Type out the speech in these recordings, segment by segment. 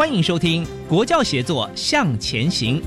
欢迎收听《国教协作向前行》。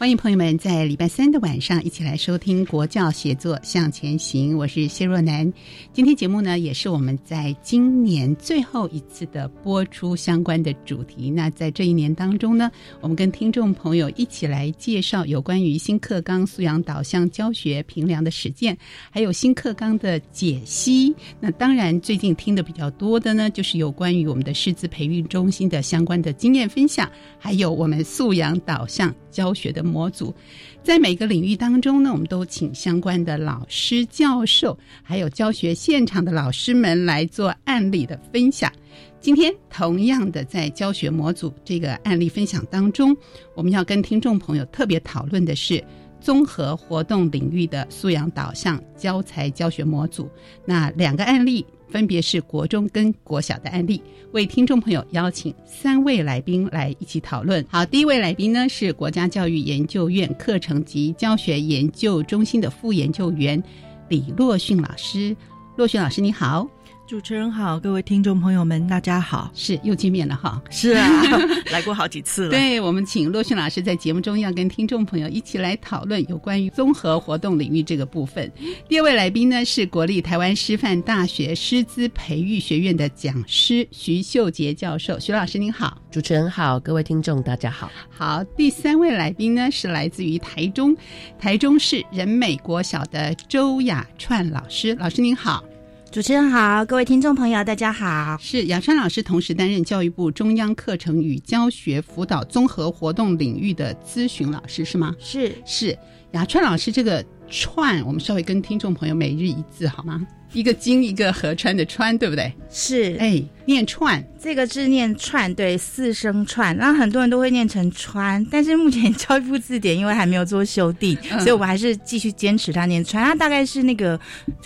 欢迎朋友们在礼拜三的晚上一起来收听国教协作向前行，我是谢若楠。今天节目呢，也是我们在今年最后一次的播出相关的主题。那在这一年当中呢，我们跟听众朋友一起来介绍有关于新课纲素养导向教学评量的实践，还有新课纲的解析。那当然，最近听的比较多的呢，就是有关于我们的师资培育中心的相关的经验分享，还有我们素养导向教学的。模组，在每个领域当中呢，我们都请相关的老师、教授，还有教学现场的老师们来做案例的分享。今天同样的，在教学模组这个案例分享当中，我们要跟听众朋友特别讨论的是综合活动领域的素养导向教材教学模组。那两个案例。分别是国中跟国小的案例，为听众朋友邀请三位来宾来一起讨论。好，第一位来宾呢是国家教育研究院课程及教学研究中心的副研究员李洛训老师。洛训老师，你好。主持人好，各位听众朋友们，大家好，是又见面了哈，是啊，来过好几次了。对我们请洛迅老师在节目中要跟听众朋友一起来讨论有关于综合活动领域这个部分。第二位来宾呢是国立台湾师范大学师资培育学院的讲师徐秀杰教授，徐老师您好，主持人好，各位听众大家好。好，第三位来宾呢是来自于台中台中市人美国小的周雅串老师，老师您好。主持人好，各位听众朋友，大家好。是雅川老师，同时担任教育部中央课程与教学辅导综合活动领域的咨询老师，是吗？是是，雅川老师这个串，我们稍微跟听众朋友每日一字好吗？一个金，一个河川的川，对不对？是，哎，念串，这个字念串，对，四声串，然后很多人都会念成川，但是目前教育部字典因为还没有做修订，所以我们还是继续坚持它念川。它大概是那个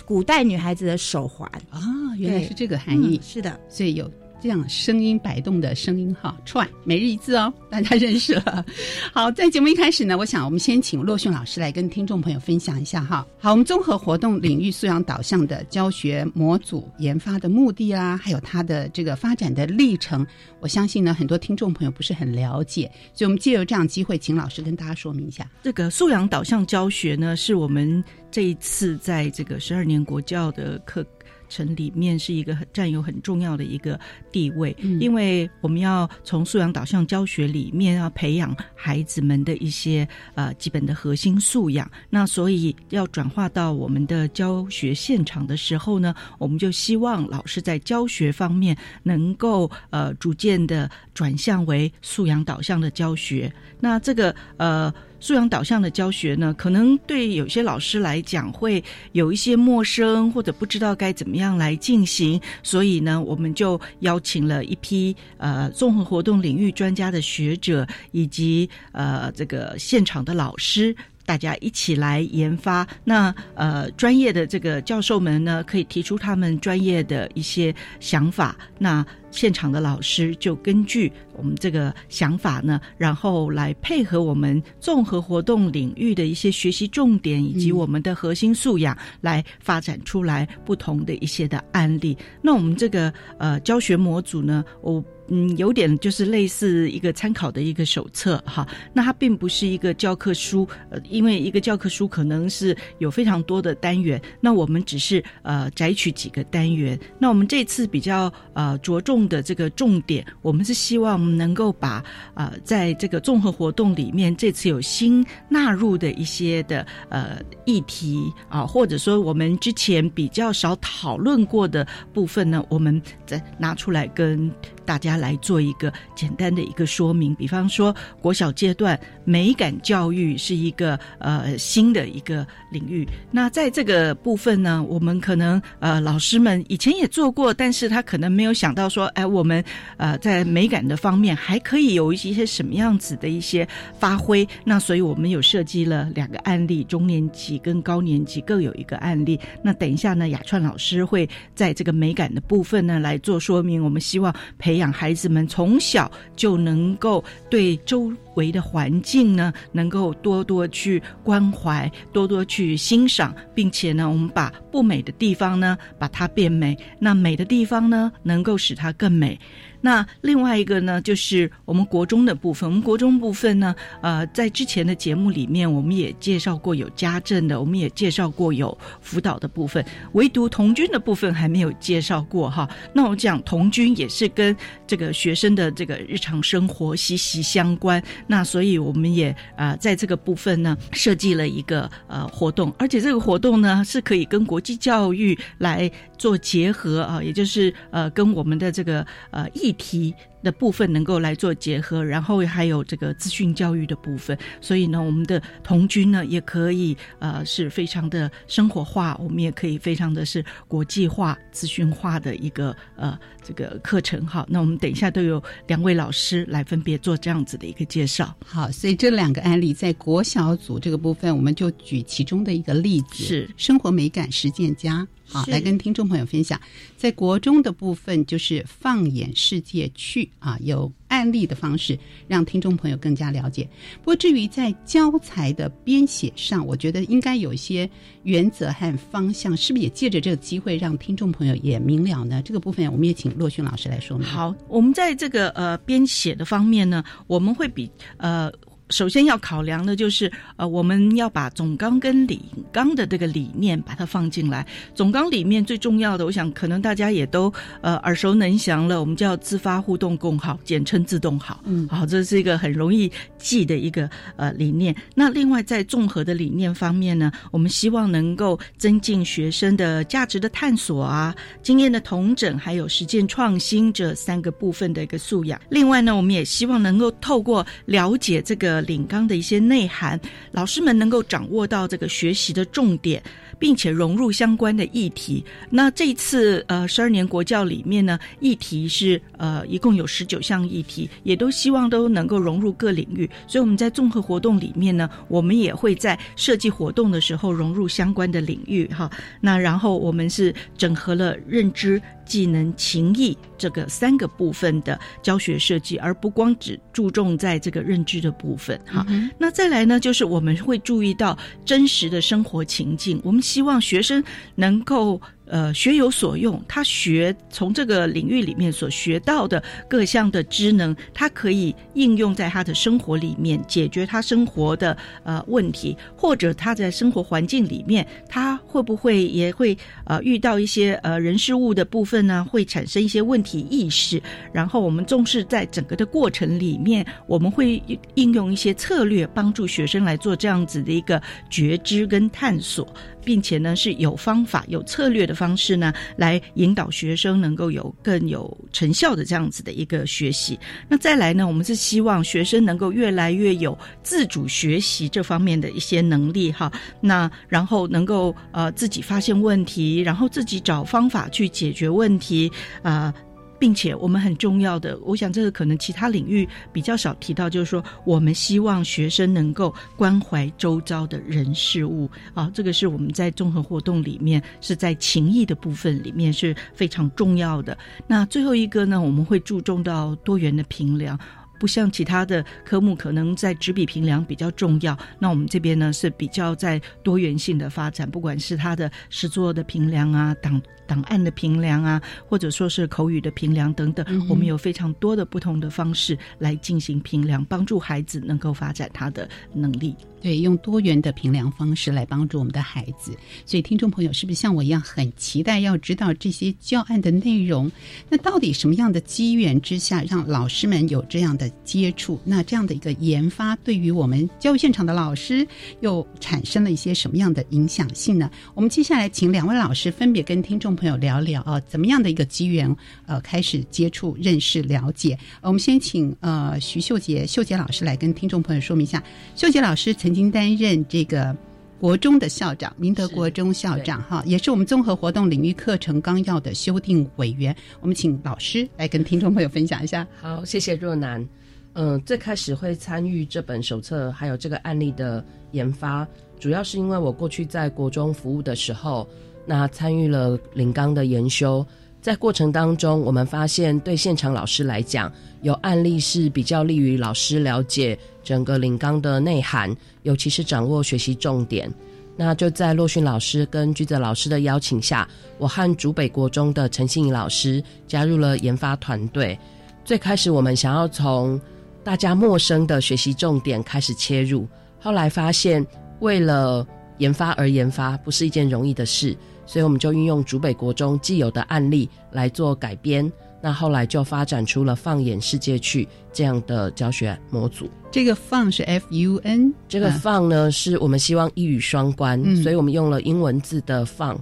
古代女孩子的手环啊，原来是这个含义，是的，所以有。这样声音摆动的声音哈，串每日一字哦，大家认识了。好，在节目一开始呢，我想我们先请洛迅老师来跟听众朋友分享一下哈。好，我们综合活动领域素养导向的教学模组研发的目的啊，还有它的这个发展的历程，我相信呢很多听众朋友不是很了解，所以我们借由这样机会，请老师跟大家说明一下。这个素养导向教学呢，是我们这一次在这个十二年国教的课。城里面是一个很占有很重要的一个地位，因为我们要从素养导向教学里面要培养孩子们的一些呃基本的核心素养，那所以要转化到我们的教学现场的时候呢，我们就希望老师在教学方面能够呃逐渐的转向为素养导向的教学，那这个呃。素养导向的教学呢，可能对有些老师来讲会有一些陌生，或者不知道该怎么样来进行。所以呢，我们就邀请了一批呃综合活动领域专家的学者，以及呃这个现场的老师。大家一起来研发，那呃专业的这个教授们呢，可以提出他们专业的一些想法。那现场的老师就根据我们这个想法呢，然后来配合我们综合活动领域的一些学习重点以及我们的核心素养，来发展出来不同的一些的案例。那我们这个呃教学模组呢，我。嗯，有点就是类似一个参考的一个手册哈，那它并不是一个教科书，呃，因为一个教科书可能是有非常多的单元，那我们只是呃摘取几个单元。那我们这次比较呃着重的这个重点，我们是希望们能够把呃在这个综合活动里面，这次有新纳入的一些的呃议题啊，或者说我们之前比较少讨论过的部分呢，我们再拿出来跟。大家来做一个简单的一个说明，比方说国小阶段美感教育是一个呃新的一个领域。那在这个部分呢，我们可能呃老师们以前也做过，但是他可能没有想到说，哎，我们呃在美感的方面还可以有一些什么样子的一些发挥。那所以我们有设计了两个案例，中年级跟高年级各有一个案例。那等一下呢，雅川老师会在这个美感的部分呢来做说明。我们希望培培养孩子们从小就能够对周围的环境呢，能够多多去关怀，多多去欣赏，并且呢，我们把不美的地方呢，把它变美；那美的地方呢，能够使它更美。那另外一个呢，就是我们国中的部分。我们国中部分呢，呃，在之前的节目里面，我们也介绍过有家政的，我们也介绍过有辅导的部分，唯独童军的部分还没有介绍过哈。那我讲童军也是跟这个学生的这个日常生活息息相关。那所以我们也啊，在这个部分呢，设计了一个呃活动，而且这个活动呢，是可以跟国际教育来做结合啊，也就是呃，跟我们的这个呃议题。的部分能够来做结合，然后还有这个资讯教育的部分，所以呢，我们的童军呢也可以呃是非常的生活化，我们也可以非常的是国际化、资讯化的一个呃这个课程哈。那我们等一下都有两位老师来分别做这样子的一个介绍。好，所以这两个案例在国小组这个部分，我们就举其中的一个例子，是生活美感实践家。好，来跟听众朋友分享，在国中的部分就是放眼世界去啊，有案例的方式让听众朋友更加了解。不过至于在教材的编写上，我觉得应该有一些原则和方向，是不是也借着这个机会让听众朋友也明了呢？这个部分我们也请骆勋老师来说明。好，我们在这个呃编写的方面呢，我们会比呃。首先要考量的就是，呃，我们要把总纲跟理纲的这个理念把它放进来。总纲里面最重要的，我想可能大家也都呃耳熟能详了，我们叫自发互动共好，简称自动好。嗯，好，这是一个很容易记的一个呃理念。那另外在综合的理念方面呢，我们希望能够增进学生的价值的探索啊，经验的同整，还有实践创新这三个部分的一个素养。另外呢，我们也希望能够透过了解这个。领纲的一些内涵，老师们能够掌握到这个学习的重点。并且融入相关的议题。那这次呃十二年国教里面呢，议题是呃一共有十九项议题，也都希望都能够融入各领域。所以我们在综合活动里面呢，我们也会在设计活动的时候融入相关的领域哈。那然后我们是整合了认知、技能、情谊这个三个部分的教学设计，而不光只注重在这个认知的部分哈。那再来呢，就是我们会注意到真实的生活情境，我们。希望学生能够。呃，学有所用，他学从这个领域里面所学到的各项的知能，他可以应用在他的生活里面，解决他生活的呃问题，或者他在生活环境里面，他会不会也会呃遇到一些呃人事物的部分呢？会产生一些问题意识，然后我们重视在整个的过程里面，我们会应用一些策略，帮助学生来做这样子的一个觉知跟探索，并且呢是有方法、有策略的。方式呢，来引导学生能够有更有成效的这样子的一个学习。那再来呢，我们是希望学生能够越来越有自主学习这方面的一些能力哈。那然后能够呃自己发现问题，然后自己找方法去解决问题啊。并且我们很重要的，我想这个可能其他领域比较少提到，就是说我们希望学生能够关怀周遭的人事物啊，这个是我们在综合活动里面是在情谊的部分里面是非常重要的。那最后一个呢，我们会注重到多元的评量。不像其他的科目，可能在纸笔评量比较重要。那我们这边呢是比较在多元性的发展，不管是他的诗作的评量啊，档档案的评量啊，或者说是口语的评量等等，我们有非常多的不同的方式来进行评量，帮助孩子能够发展他的能力。对，用多元的评量方式来帮助我们的孩子。所以，听众朋友是不是像我一样很期待要知道这些教案的内容？那到底什么样的机缘之下，让老师们有这样的接触？那这样的一个研发，对于我们教育现场的老师又产生了一些什么样的影响性呢？我们接下来请两位老师分别跟听众朋友聊聊啊，怎么样的一个机缘呃开始接触、认识、了解？我们先请呃徐秀杰秀杰老师来跟听众朋友说明一下。秀杰老师曾经担任这个国中的校长，明德国中校长哈，也是我们综合活动领域课程纲要的修订委员。我们请老师来跟听众朋友分享一下。好，谢谢若楠。嗯，最开始会参与这本手册还有这个案例的研发，主要是因为我过去在国中服务的时候，那参与了领纲的研修。在过程当中，我们发现对现场老师来讲，有案例是比较利于老师了解整个领纲的内涵，尤其是掌握学习重点。那就在洛迅老师跟居泽老师的邀请下，我和竹北国中的陈信怡老师加入了研发团队。最开始我们想要从大家陌生的学习重点开始切入，后来发现为了研发而研发不是一件容易的事。所以我们就运用竹北国中既有的案例来做改编，那后来就发展出了放眼世界去这样的教学模组。这个放是 F U N，这个放呢是我们希望一语双关，所以我们用了英文字的放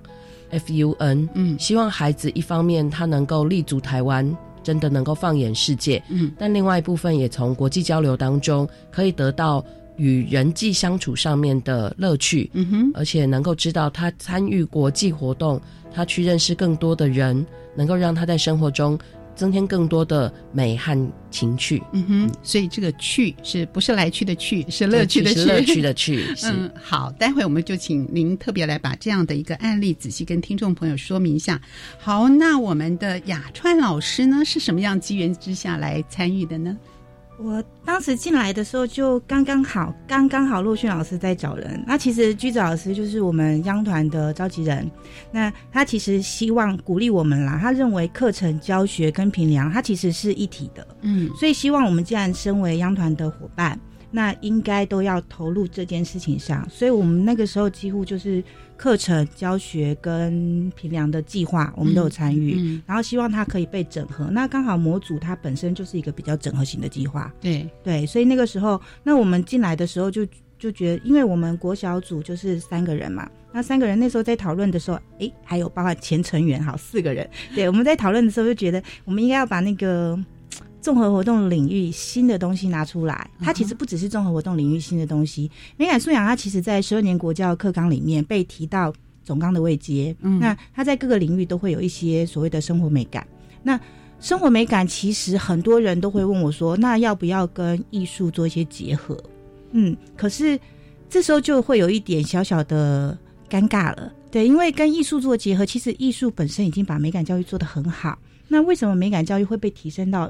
F U N，嗯，希望孩子一方面他能够立足台湾，真的能够放眼世界，嗯，但另外一部分也从国际交流当中可以得到。与人际相处上面的乐趣，嗯哼，而且能够知道他参与国际活动，他去认识更多的人，能够让他在生活中增添更多的美和情趣，嗯哼。所以这个“趣”是不是来去的“趣”，是乐趣的“趣”？乐趣的“趣”。嗯，好，待会我们就请您特别来把这样的一个案例仔细跟听众朋友说明一下。好，那我们的雅川老师呢，是什么样机缘之下来参与的呢？我当时进来的时候就刚刚好，刚刚好陆逊老师在找人。那其实居子老师就是我们央团的召集人。那他其实希望鼓励我们啦，他认为课程教学跟评量，他其实是一体的。嗯，所以希望我们既然身为央团的伙伴，那应该都要投入这件事情上。所以我们那个时候几乎就是。课程教学跟平量的计划，我们都有参与，然后希望它可以被整合。那刚好模组它本身就是一个比较整合型的计划，对对，所以那个时候，那我们进来的时候就就觉得，因为我们国小组就是三个人嘛，那三个人那时候在讨论的时候，哎，还有包括前成员，好四个人，对，我们在讨论的时候就觉得，我们应该要把那个。综合活动领域新的东西拿出来，它其实不只是综合活动领域新的东西。美感素养，它其实在十二年国教课纲里面被提到总纲的位阶。嗯，那它在各个领域都会有一些所谓的生活美感。那生活美感，其实很多人都会问我说，那要不要跟艺术做一些结合？嗯，可是这时候就会有一点小小的尴尬了。对，因为跟艺术做结合，其实艺术本身已经把美感教育做得很好。那为什么美感教育会被提升到？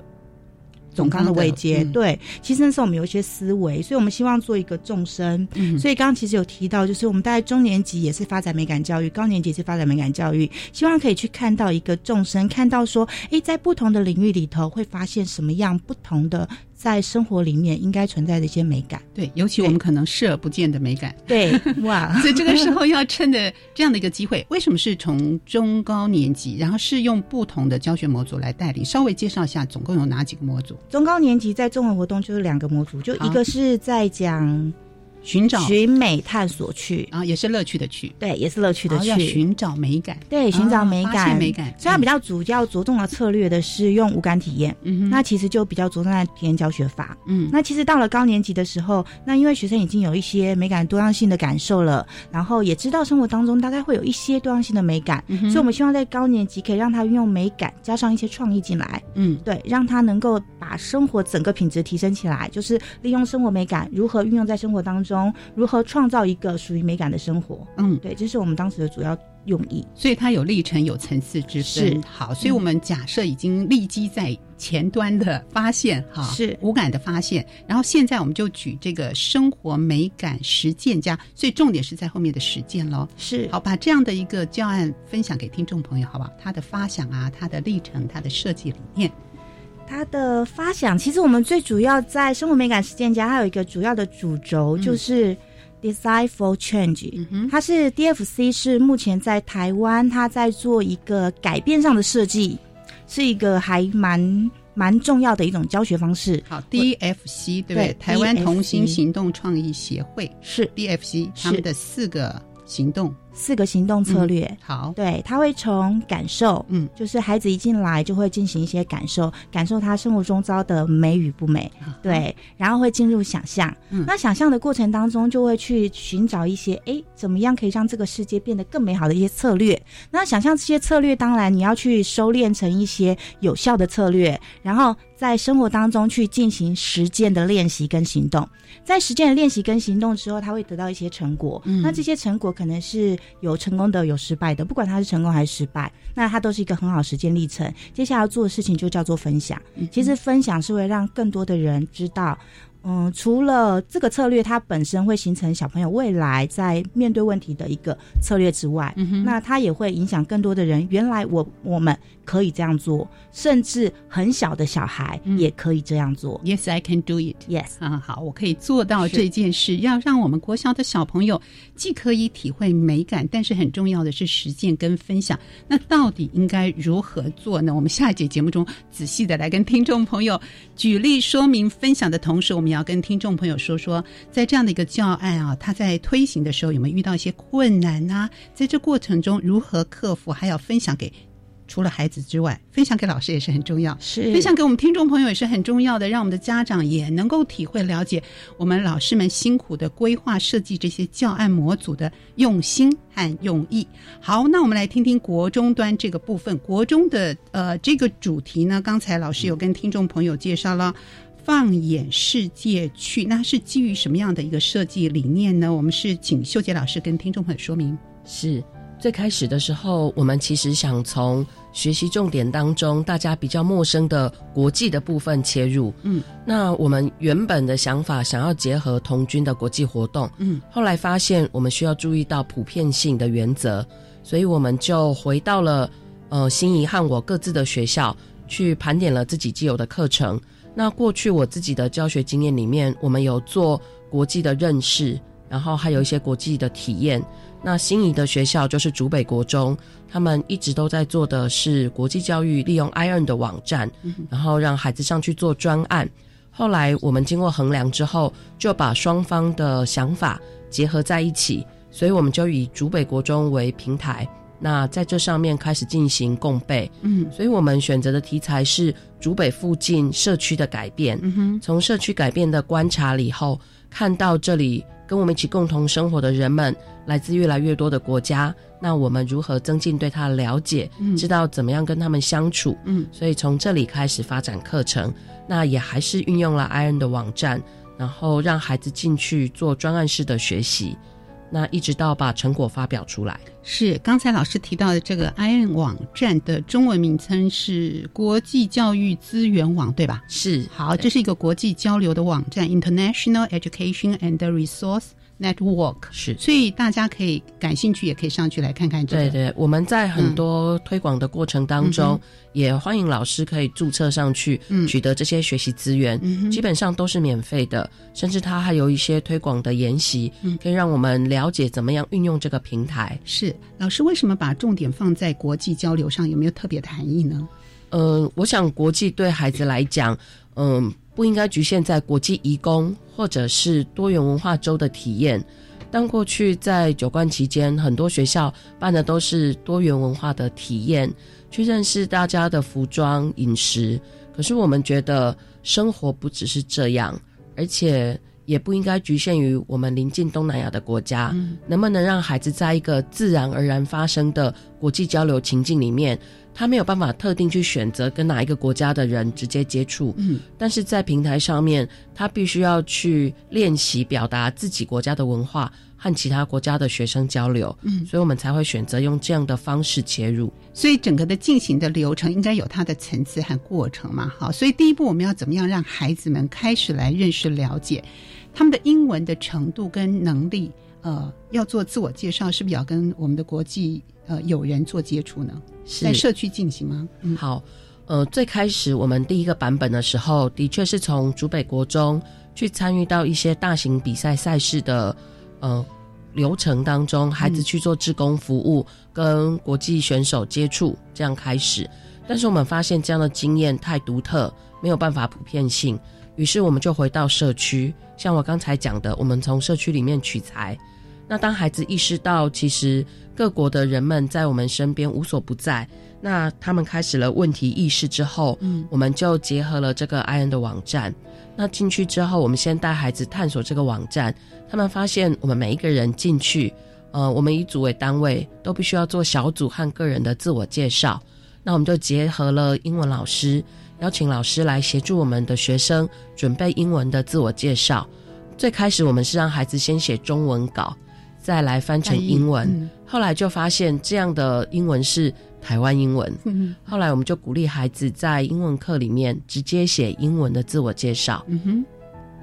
总纲的位阶，对，其实那时候我们有一些思维，所以我们希望做一个众生。所以刚刚其实有提到，就是我们大概中年级也是发展美感教育，高年级是发展美感教育，希望可以去看到一个众生，看到说，哎，在不同的领域里头会发现什么样不同的。在生活里面应该存在的一些美感，对，尤其我们可能视而不见的美感，对，哇，所以这个时候要趁着这样的一个机会，为什么是从中高年级，然后是用不同的教学模组来带领？稍微介绍一下，总共有哪几个模组？中高年级在综合活动就是两个模组，就一个是在讲寻找寻美探索去。啊，也是乐趣的去，对，也是乐趣的去，要寻找美感，对，寻找美感，美感。所以它比较主要着重的策略的是用五感体验，嗯，那其实就比较着重在体验教学法，嗯，那其实到了高年级的时候，那因为学生已经有一些美感多样性的感受了，然后也知道生活当中大概会有一些多样性的美感，所以我们希望在高年级可以让他运用美感加上一些创意进来，嗯，对，让他能够把生活整个品质提升起来，就是利用生活美感如何运用在生活当中，如何。创造一个属于美感的生活，嗯，对，这是我们当时的主要用意。所以它有历程、有层次之分。好，所以我们假设已经立基在前端的发现，哈，是无感的发现。然后现在我们就举这个生活美感实践家，所以重点是在后面的实践喽。是，好，把这样的一个教案分享给听众朋友，好不好？他的发想啊，他的历程，他的设计理念，他的发想，其实我们最主要在生活美感实践家，它有一个主要的主轴就是。Design for Change，它是 DFC，是目前在台湾，它在做一个改变上的设计，是一个还蛮蛮重要的一种教学方式。好，DFC 对不对？台湾同心行动创意协会是 DFC，他们的四个行动。四个行动策略，好，对他会从感受，嗯，就是孩子一进来就会进行一些感受，感受他生活中遭的美与不美，对，然后会进入想象，那想象的过程当中就会去寻找一些，哎，怎么样可以让这个世界变得更美好的一些策略。那想象这些策略，当然你要去收敛成一些有效的策略，然后在生活当中去进行实践的练习跟行动。在实践的练习跟行动之后，他会得到一些成果，那这些成果可能是。有成功的，有失败的，不管他是成功还是失败，那他都是一个很好实践历程。接下来要做的事情就叫做分享。其实分享是会让更多的人知道。嗯，除了这个策略，它本身会形成小朋友未来在面对问题的一个策略之外，那它也会影响更多的人。原来我我们可以这样做，甚至很小的小孩也可以这样做。Yes, I can do it. Yes，啊，好，我可以做到这件事。要让我们国小的小朋友既可以体会美感，但是很重要的是实践跟分享。那到底应该如何做呢？我们下一节节目中仔细的来跟听众朋友举例说明分享的同时，我们。要跟听众朋友说说，在这样的一个教案啊，他在推行的时候有没有遇到一些困难呢？在这过程中如何克服？还要分享给除了孩子之外，分享给老师也是很重要，是分享给我们听众朋友也是很重要的，让我们的家长也能够体会了解我们老师们辛苦的规划设计这些教案模组的用心和用意。好，那我们来听听国中端这个部分，国中的呃这个主题呢，刚才老师有跟听众朋友介绍了。放眼世界去，那是基于什么样的一个设计理念呢？我们是请秀杰老师跟听众朋友说明。是最开始的时候，我们其实想从学习重点当中大家比较陌生的国际的部分切入。嗯，那我们原本的想法想要结合童军的国际活动。嗯，后来发现我们需要注意到普遍性的原则，所以我们就回到了呃心仪和我各自的学校去盘点了自己既有的课程。那过去我自己的教学经验里面，我们有做国际的认识，然后还有一些国际的体验。那心仪的学校就是竹北国中，他们一直都在做的是国际教育，利用 iron 的网站，然后让孩子上去做专案。后来我们经过衡量之后，就把双方的想法结合在一起，所以我们就以竹北国中为平台。那在这上面开始进行共备，嗯，所以我们选择的题材是竹北附近社区的改变，嗯哼，从社区改变的观察里后，看到这里跟我们一起共同生活的人们来自越来越多的国家，那我们如何增进对他的了解，知道怎么样跟他们相处，嗯，所以从这里开始发展课程，那也还是运用了 Iron 的网站，然后让孩子进去做专案式的学习。那一直到把成果发表出来，是刚才老师提到的这个 iron 网站的中文名称是国际教育资源网，对吧？是，好，这是一个国际交流的网站，International Education and Resource。Network 是，所以大家可以感兴趣，也可以上去来看看。对对，我们在很多推广的过程当中，也欢迎老师可以注册上去，取得这些学习资源，基本上都是免费的。甚至它还有一些推广的研习，可以让我们了解怎么样运用这个平台。是，老师为什么把重点放在国际交流上？有没有特别的含义呢？嗯，我想国际对孩子来讲，嗯。不应该局限在国际移工或者是多元文化周的体验。但过去在九冠期间，很多学校办的都是多元文化的体验，去认识大家的服装、饮食。可是我们觉得生活不只是这样，而且也不应该局限于我们临近东南亚的国家。能不能让孩子在一个自然而然发生的国际交流情境里面？他没有办法特定去选择跟哪一个国家的人直接接触，嗯，但是在平台上面，他必须要去练习表达自己国家的文化和其他国家的学生交流，嗯，所以我们才会选择用这样的方式切入。所以整个的进行的流程应该有它的层次和过程嘛，好，所以第一步我们要怎么样让孩子们开始来认识了解他们的英文的程度跟能力？呃，要做自我介绍，是不是要跟我们的国际呃友人做接触呢？在社区进行吗？嗯，好，呃，最开始我们第一个版本的时候，的确是从竹北国中去参与到一些大型比赛赛事的呃流程当中，孩子去做志工服务，跟国际选手接触，这样开始。但是我们发现这样的经验太独特，没有办法普遍性，于是我们就回到社区，像我刚才讲的，我们从社区里面取材。那当孩子意识到，其实各国的人们在我们身边无所不在，那他们开始了问题意识之后，嗯，我们就结合了这个 i n 的网站。那进去之后，我们先带孩子探索这个网站，他们发现我们每一个人进去，呃，我们以组为单位，都必须要做小组和个人的自我介绍。那我们就结合了英文老师，邀请老师来协助我们的学生准备英文的自我介绍。最开始我们是让孩子先写中文稿。再来翻成英文，后来就发现这样的英文是台湾英文。后来我们就鼓励孩子在英文课里面直接写英文的自我介绍，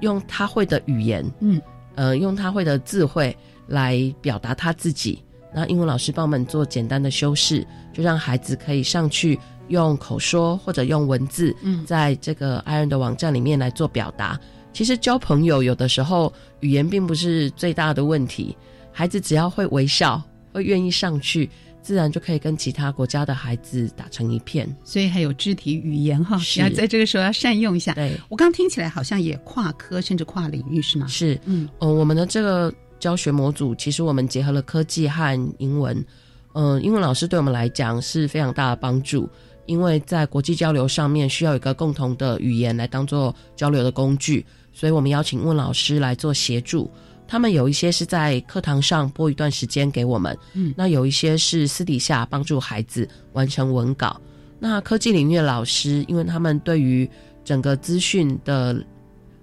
用他会的语言，嗯，呃，用他会的智慧来表达他自己。那英文老师帮我们做简单的修饰，就让孩子可以上去用口说或者用文字，在这个爱人的网站里面来做表达。其实交朋友有的时候语言并不是最大的问题。孩子只要会微笑，会愿意上去，自然就可以跟其他国家的孩子打成一片。所以还有肢体语言哈，要在这个时候要善用一下。对我刚听起来好像也跨科甚至跨领域是吗？是，嗯，呃，我们的这个教学模组，其实我们结合了科技和英文。嗯，英文老师对我们来讲是非常大的帮助，因为在国际交流上面需要一个共同的语言来当做交流的工具，所以我们邀请英文老师来做协助。他们有一些是在课堂上播一段时间给我们，嗯，那有一些是私底下帮助孩子完成文稿。那科技领域的老师，因为他们对于整个资讯的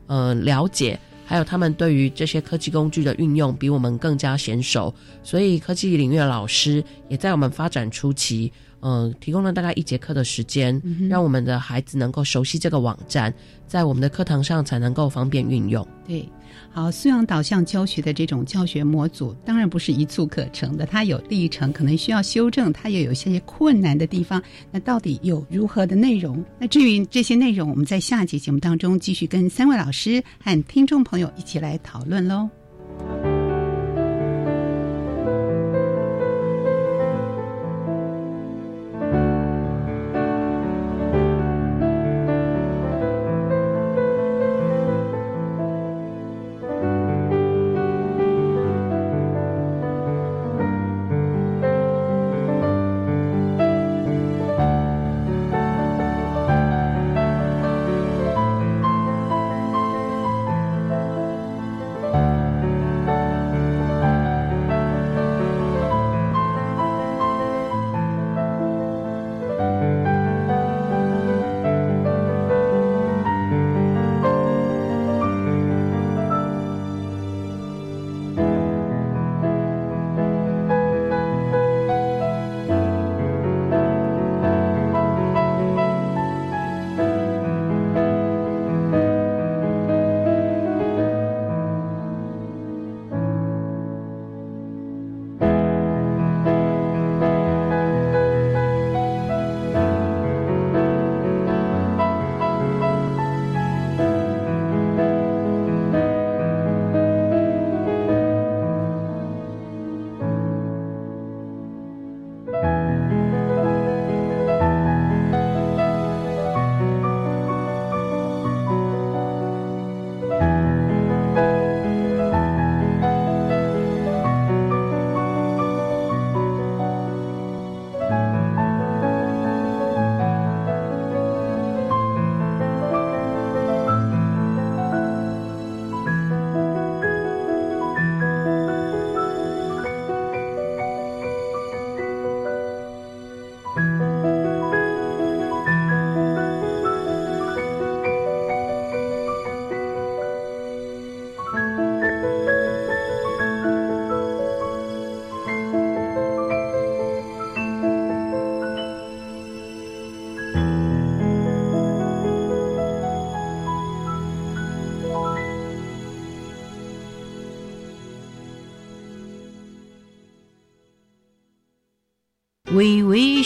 呃了解，还有他们对于这些科技工具的运用，比我们更加娴熟，所以科技领域的老师也在我们发展初期，嗯，提供了大概一节课的时间，让我们的孩子能够熟悉这个网站，在我们的课堂上才能够方便运用。对。好，素养导向教学的这种教学模组，当然不是一蹴可成的，它有历程，可能需要修正，它也有一些困难的地方。那到底有如何的内容？那至于这些内容，我们在下节节目当中继续跟三位老师和听众朋友一起来讨论喽。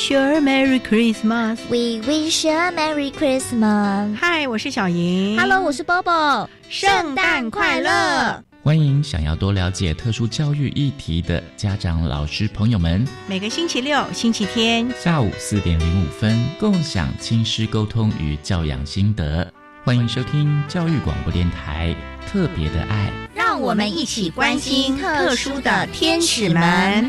Wish you a Merry Christmas. We wish you a Merry Christmas. 嗨，我是小莹。Hello，我是 Bobo，圣诞快乐！欢迎想要多了解特殊教育议题的家长、老师朋友们，每个星期六、星期天下午四点零五分，共享亲师沟通与教养心得。欢迎收听教育广播电台特别的爱，让我们一起关心特殊的天使们。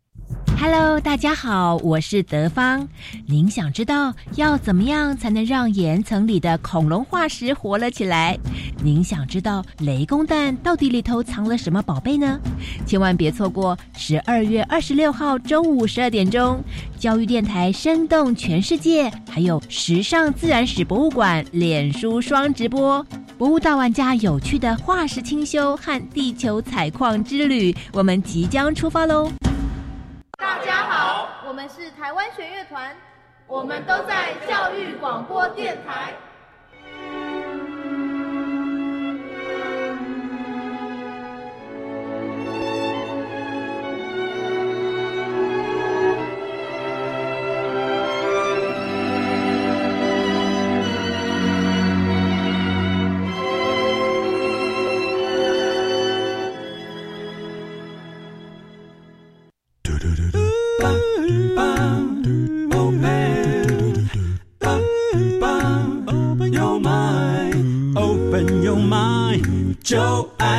Hello，大家好，我是德芳。您想知道要怎么样才能让岩层里的恐龙化石活了起来？您想知道雷公蛋到底里头藏了什么宝贝呢？千万别错过十二月二十六号中午十二点钟，教育电台生动全世界，还有时尚自然史博物馆脸书双直播。博物大玩家有趣的化石清修和地球采矿之旅，我们即将出发喽！台湾弦乐团，我们都在教育广播电台。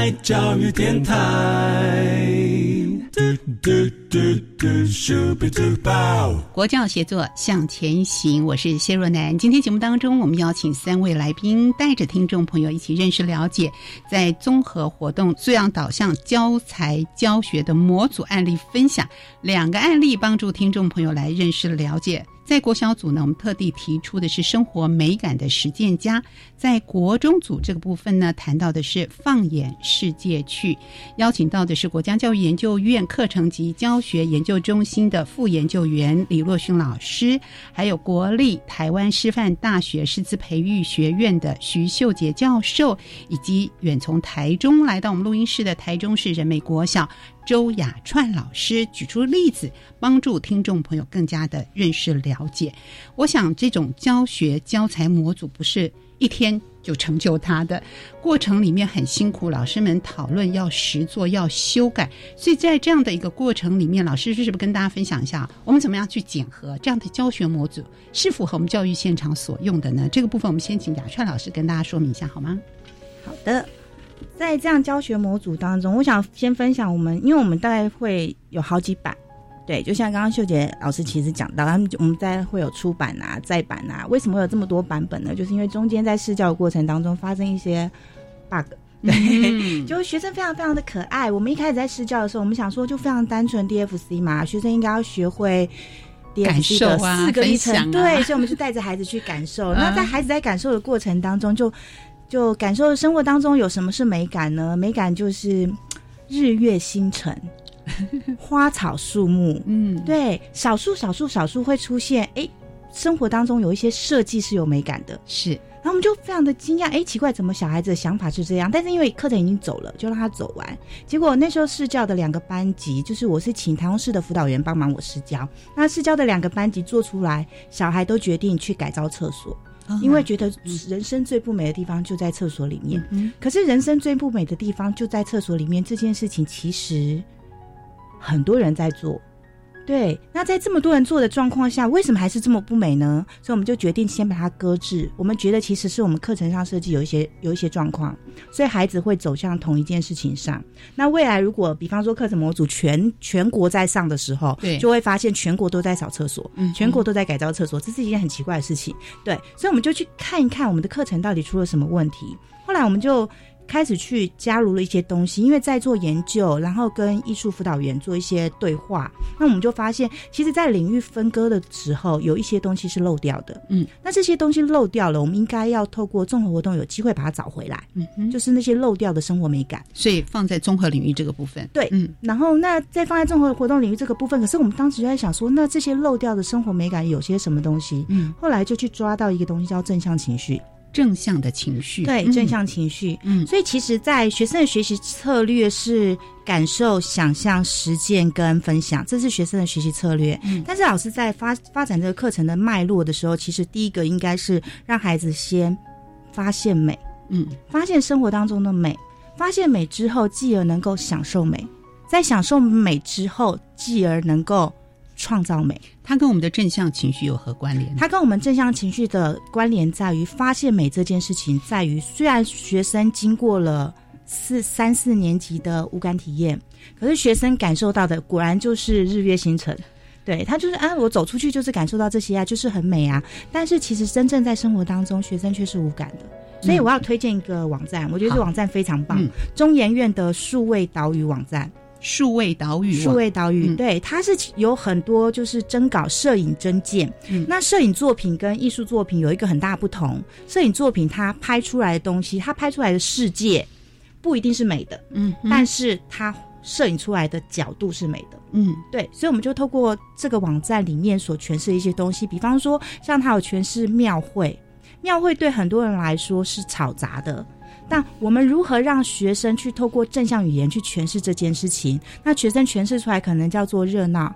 爱教育电台。国教协作向前行，我是谢若楠。今天节目当中，我们邀请三位来宾，带着听众朋友一起认识了解，在综合活动素养导向教材教学的模组案例分享，两个案例帮助听众朋友来认识了解。在国小组呢，我们特地提出的是生活美感的实践家；在国中组这个部分呢，谈到的是放眼世界去，邀请到的是国家教育研究院课程及教学研究中心的副研究员李若勋老师，还有国立台湾师范大学师资培育学院的徐秀杰教授，以及远从台中来到我们录音室的台中市人美国小。周雅串老师举出例子，帮助听众朋友更加的认识了解。我想，这种教学教材模组不是一天就成就它的，过程里面很辛苦，老师们讨论要实做，要修改。所以在这样的一个过程里面，老师是不是跟大家分享一下，我们怎么样去检核这样的教学模组是符合我们教育现场所用的呢？这个部分我们先请雅串老师跟大家说明一下好吗？好的。在这样教学模组当中，我想先分享我们，因为我们大概会有好几版，对，就像刚刚秀杰老师其实讲到，他们我们在会有出版啊、再版啊，为什么会有这么多版本呢？就是因为中间在试教的过程当中发生一些 bug，对，嗯、就是学生非常非常的可爱。我们一开始在试教的时候，我们想说就非常单纯 DFC 嘛，学生应该要学会。感受啊，四个历程，啊、对，所以我们就带着孩子去感受。那在孩子在感受的过程当中，就就感受生活当中有什么是美感呢？美感就是日月星辰、花草树木，嗯，对，少数少数少数会出现，哎，生活当中有一些设计是有美感的，是。然后我们就非常的惊讶，哎，奇怪，怎么小孩子的想法是这样？但是因为课程已经走了，就让他走完。结果那时候试教的两个班级，就是我是请台中市的辅导员帮忙我试教，那试教的两个班级做出来，小孩都决定去改造厕所。因为觉得人生最不美的地方就在厕所里面，嗯、可是人生最不美的地方就在厕所里面这件事情，其实很多人在做。对，那在这么多人做的状况下，为什么还是这么不美呢？所以我们就决定先把它搁置。我们觉得其实是我们课程上设计有一些有一些状况，所以孩子会走向同一件事情上。那未来如果比方说课程模组全全国在上的时候，对，就会发现全国都在扫厕所，嗯，全国都在改造厕所，这是一件很奇怪的事情。对，所以我们就去看一看我们的课程到底出了什么问题。后来我们就开始去加入了一些东西，因为在做研究，然后跟艺术辅导员做一些对话，那我们就发现，其实，在领域分割的时候，有一些东西是漏掉的。嗯，那这些东西漏掉了，我们应该要透过综合活动有机会把它找回来。嗯，就是那些漏掉的生活美感。所以放在综合领域这个部分，对，嗯，然后那再放在综合活动领域这个部分，可是我们当时就在想说，那这些漏掉的生活美感有些什么东西？嗯，后来就去抓到一个东西叫正向情绪。正向的情绪，对，正向情绪。嗯，所以其实，在学生的学习策略是感受、想象、实践跟分享，这是学生的学习策略。嗯，但是老师在发发展这个课程的脉络的时候，其实第一个应该是让孩子先发现美，嗯，发现生活当中的美，发现美之后，继而能够享受美，在享受美之后，继而能够。创造美，它跟我们的正向情绪有何关联？它跟我们正向情绪的关联在于发现美这件事情，在于虽然学生经过了四三四年级的无感体验，可是学生感受到的果然就是日月星辰。对他就是啊，我走出去就是感受到这些啊，就是很美啊。但是其实真正在生活当中，学生却是无感的。所以我要推荐一个网站，我觉得这网站非常棒，中研院的数位岛屿网站。数位岛屿，数位岛屿，对，它是有很多就是征稿摄影征件。嗯，那摄影作品跟艺术作品有一个很大不同，摄影作品它拍出来的东西，它拍出来的世界不一定是美的，嗯，但是它摄影出来的角度是美的，嗯，对，所以我们就透过这个网站里面所诠释的一些东西，比方说像它有诠释庙会，庙会对很多人来说是吵杂的。但我们如何让学生去透过正向语言去诠释这件事情？那学生诠释出来可能叫做热闹，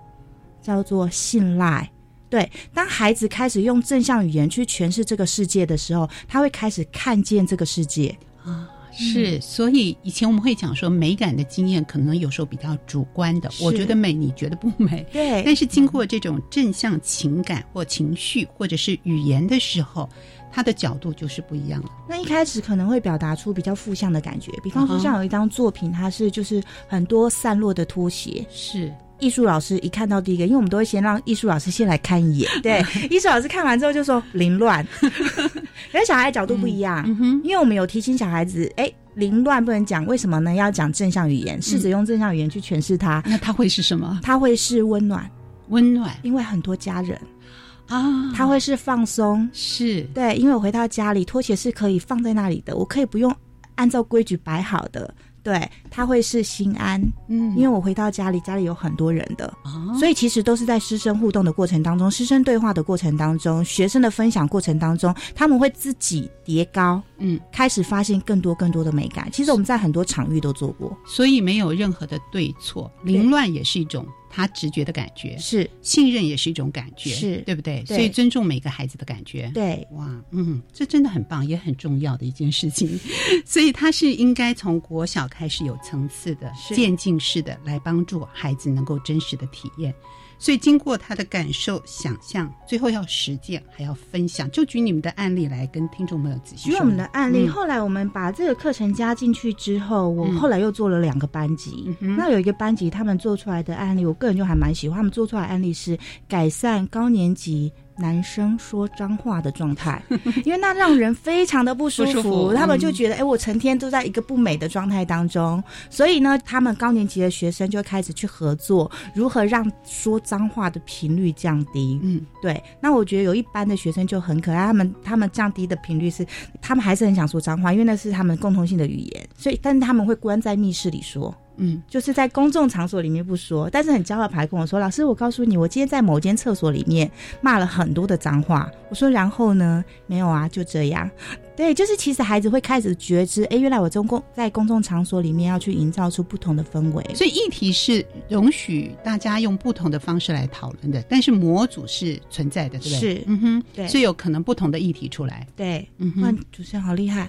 叫做信赖。对，当孩子开始用正向语言去诠释这个世界的时候，他会开始看见这个世界啊。是，所以以前我们会讲说，美感的经验可能有时候比较主观的，我觉得美，你觉得不美。对，但是经过这种正向情感或情绪或者是语言的时候。它的角度就是不一样了。那一开始可能会表达出比较负向的感觉，比方说像有一张作品，它是就是很多散落的拖鞋。是艺术老师一看到第一个，因为我们都会先让艺术老师先来看一眼。对，艺术老师看完之后就说凌乱。因为小孩角度不一样，因为我们有提醒小孩子，哎，凌乱不能讲，为什么呢？要讲正向语言，试着用正向语言去诠释它。那它会是什么？它会是温暖，温暖，因为很多家人。啊，他会是放松，是。对，因为我回到家里，拖鞋是可以放在那里的，我可以不用按照规矩摆好的。对，他会是心安，嗯，因为我回到家里，家里有很多人的，哦，所以其实都是在师生互动的过程当中，师生对话的过程当中，学生的分享过程当中，他们会自己叠高，嗯，开始发现更多更多的美感。其实我们在很多场域都做过，所以没有任何的对错，凌乱也是一种。他直觉的感觉是。信任，也是一种感觉，是。对不对？所以尊重每个孩子的感觉，对，哇，嗯，这真的很棒，也很重要的一件事情。所以他是应该从国小开始有层次的、渐进式的来帮助孩子能够真实的体验。所以经过他的感受、想象，最后要实践，还要分享。就举你们的案例来跟听众朋友仔细说。举我们的案例，后来我们把这个课程加进去之后，我后来又做了两个班级。那有一个班级，他们做出来的案例，我个人就还蛮喜欢。他们做出来案例是改善高年级。男生说脏话的状态，因为那让人非常的不舒服，他们就觉得，哎，我成天都在一个不美的状态当中，所以呢，他们高年级的学生就开始去合作，如何让说脏话的频率降低。嗯，对。那我觉得有一班的学生就很可爱，他们他们降低的频率是，他们还是很想说脏话，因为那是他们共同性的语言，所以，但是他们会关在密室里说。嗯，就是在公众场所里面不说，但是很骄傲，牌跟我说：“老师，我告诉你，我今天在某间厕所里面骂了很多的脏话。”我说：“然后呢？没有啊，就这样。”对，就是其实孩子会开始觉知，哎，原来我中公在公众场所里面要去营造出不同的氛围。所以议题是容许大家用不同的方式来讨论的，但是模组是存在的，对不对？是，嗯哼，对，是有可能不同的议题出来。对，嗯哼，主持人好厉害，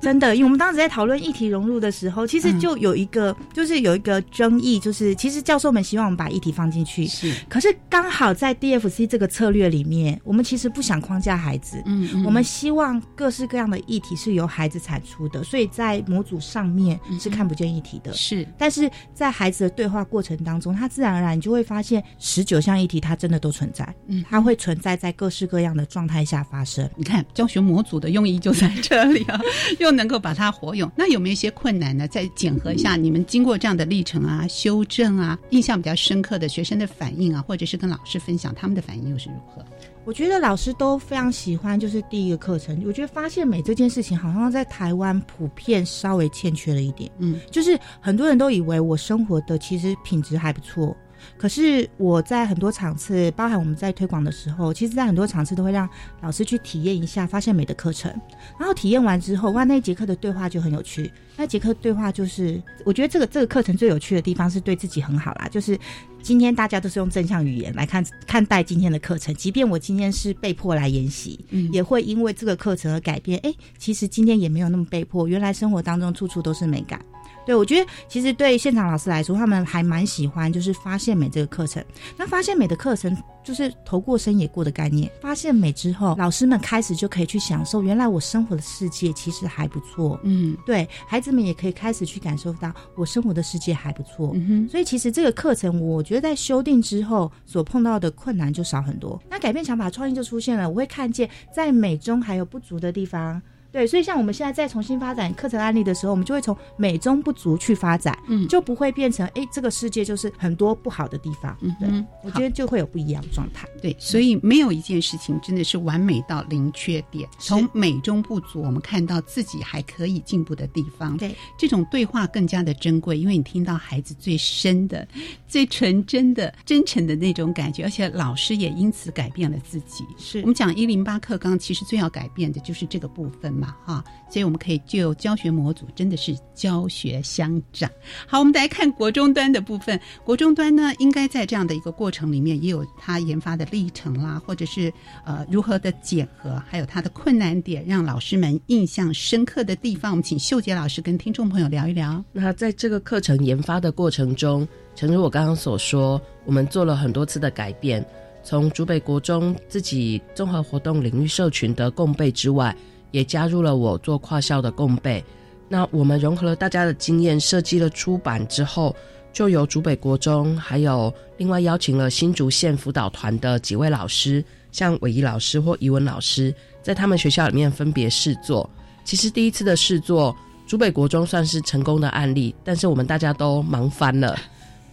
真的，因为我们当时在讨论议题融入的时候，其实就有一个，就是。就是有一个争议，就是其实教授们希望我们把议题放进去，是，可是刚好在 DFC 这个策略里面，我们其实不想框架孩子，嗯嗯我们希望各式各样的议题是由孩子产出的，所以在模组上面是看不见议题的，是，但是在孩子的对话过程当中，他自然而然你就会发现十九项议题它真的都存在，嗯，它会存在在各式各样的状态下发生。你看教学模组的用意就在这里啊，又能够把它活用。那有没有一些困难呢？再检核一下你们经过这样的历程啊、修正啊，印象比较深刻的学生的反应啊，或者是跟老师分享他们的反应又是如何？我觉得老师都非常喜欢，就是第一个课程。我觉得发现美这件事情，好像在台湾普遍稍微欠缺了一点。嗯，就是很多人都以为我生活的其实品质还不错，可是我在很多场次，包含我们在推广的时候，其实在很多场次都会让老师去体验一下发现美的课程。然后体验完之后，哇，那一节课的对话就很有趣。那节课对话就是，我觉得这个这个课程最有趣的地方是对自己很好啦，就是今天大家都是用正向语言来看看待今天的课程，即便我今天是被迫来研习，嗯也会因为这个课程而改变。哎，其实今天也没有那么被迫，原来生活当中处处都是美感。对，我觉得其实对现场老师来说，他们还蛮喜欢就是发现美这个课程。那发现美的课程就是头过身也过的概念。发现美之后，老师们开始就可以去享受，原来我生活的世界其实还不错。嗯，对，孩子们也可以开始去感受到我生活的世界还不错。嗯哼，所以其实这个课程，我觉得在修订之后所碰到的困难就少很多。那改变想法创意就出现了，我会看见在美中还有不足的地方。对，所以像我们现在再重新发展课程案例的时候，我们就会从美中不足去发展，嗯，就不会变成哎，这个世界就是很多不好的地方。嗯对，我觉得就会有不一样的状态。对，所以没有一件事情真的是完美到零缺点。从美中不足，我们看到自己还可以进步的地方。对，这种对话更加的珍贵，因为你听到孩子最深的、最纯真的、真诚的那种感觉，而且老师也因此改变了自己。是我们讲一零八课纲，其实最要改变的就是这个部分嘛，哈。所以我们可以就教学模组，真的是教学相长。好，我们再来看国中端的部分。国中端呢，应该在这样的一个过程里面，也有它研发的历程啦，或者是呃如何的检核，还有它的困难点，让老师们印象深刻的地方。我们请秀杰老师跟听众朋友聊一聊。那在这个课程研发的过程中，诚如我刚刚所说，我们做了很多次的改变，从竹北国中自己综合活动领域社群的共备之外，也加入了我做跨校的共备。那我们融合了大家的经验，设计了出版之后，就由竹北国中还有另外邀请了新竹县辅导团的几位老师，像伟仪老师或怡文老师，在他们学校里面分别试做。其实第一次的试做，竹北国中算是成功的案例，但是我们大家都忙翻了，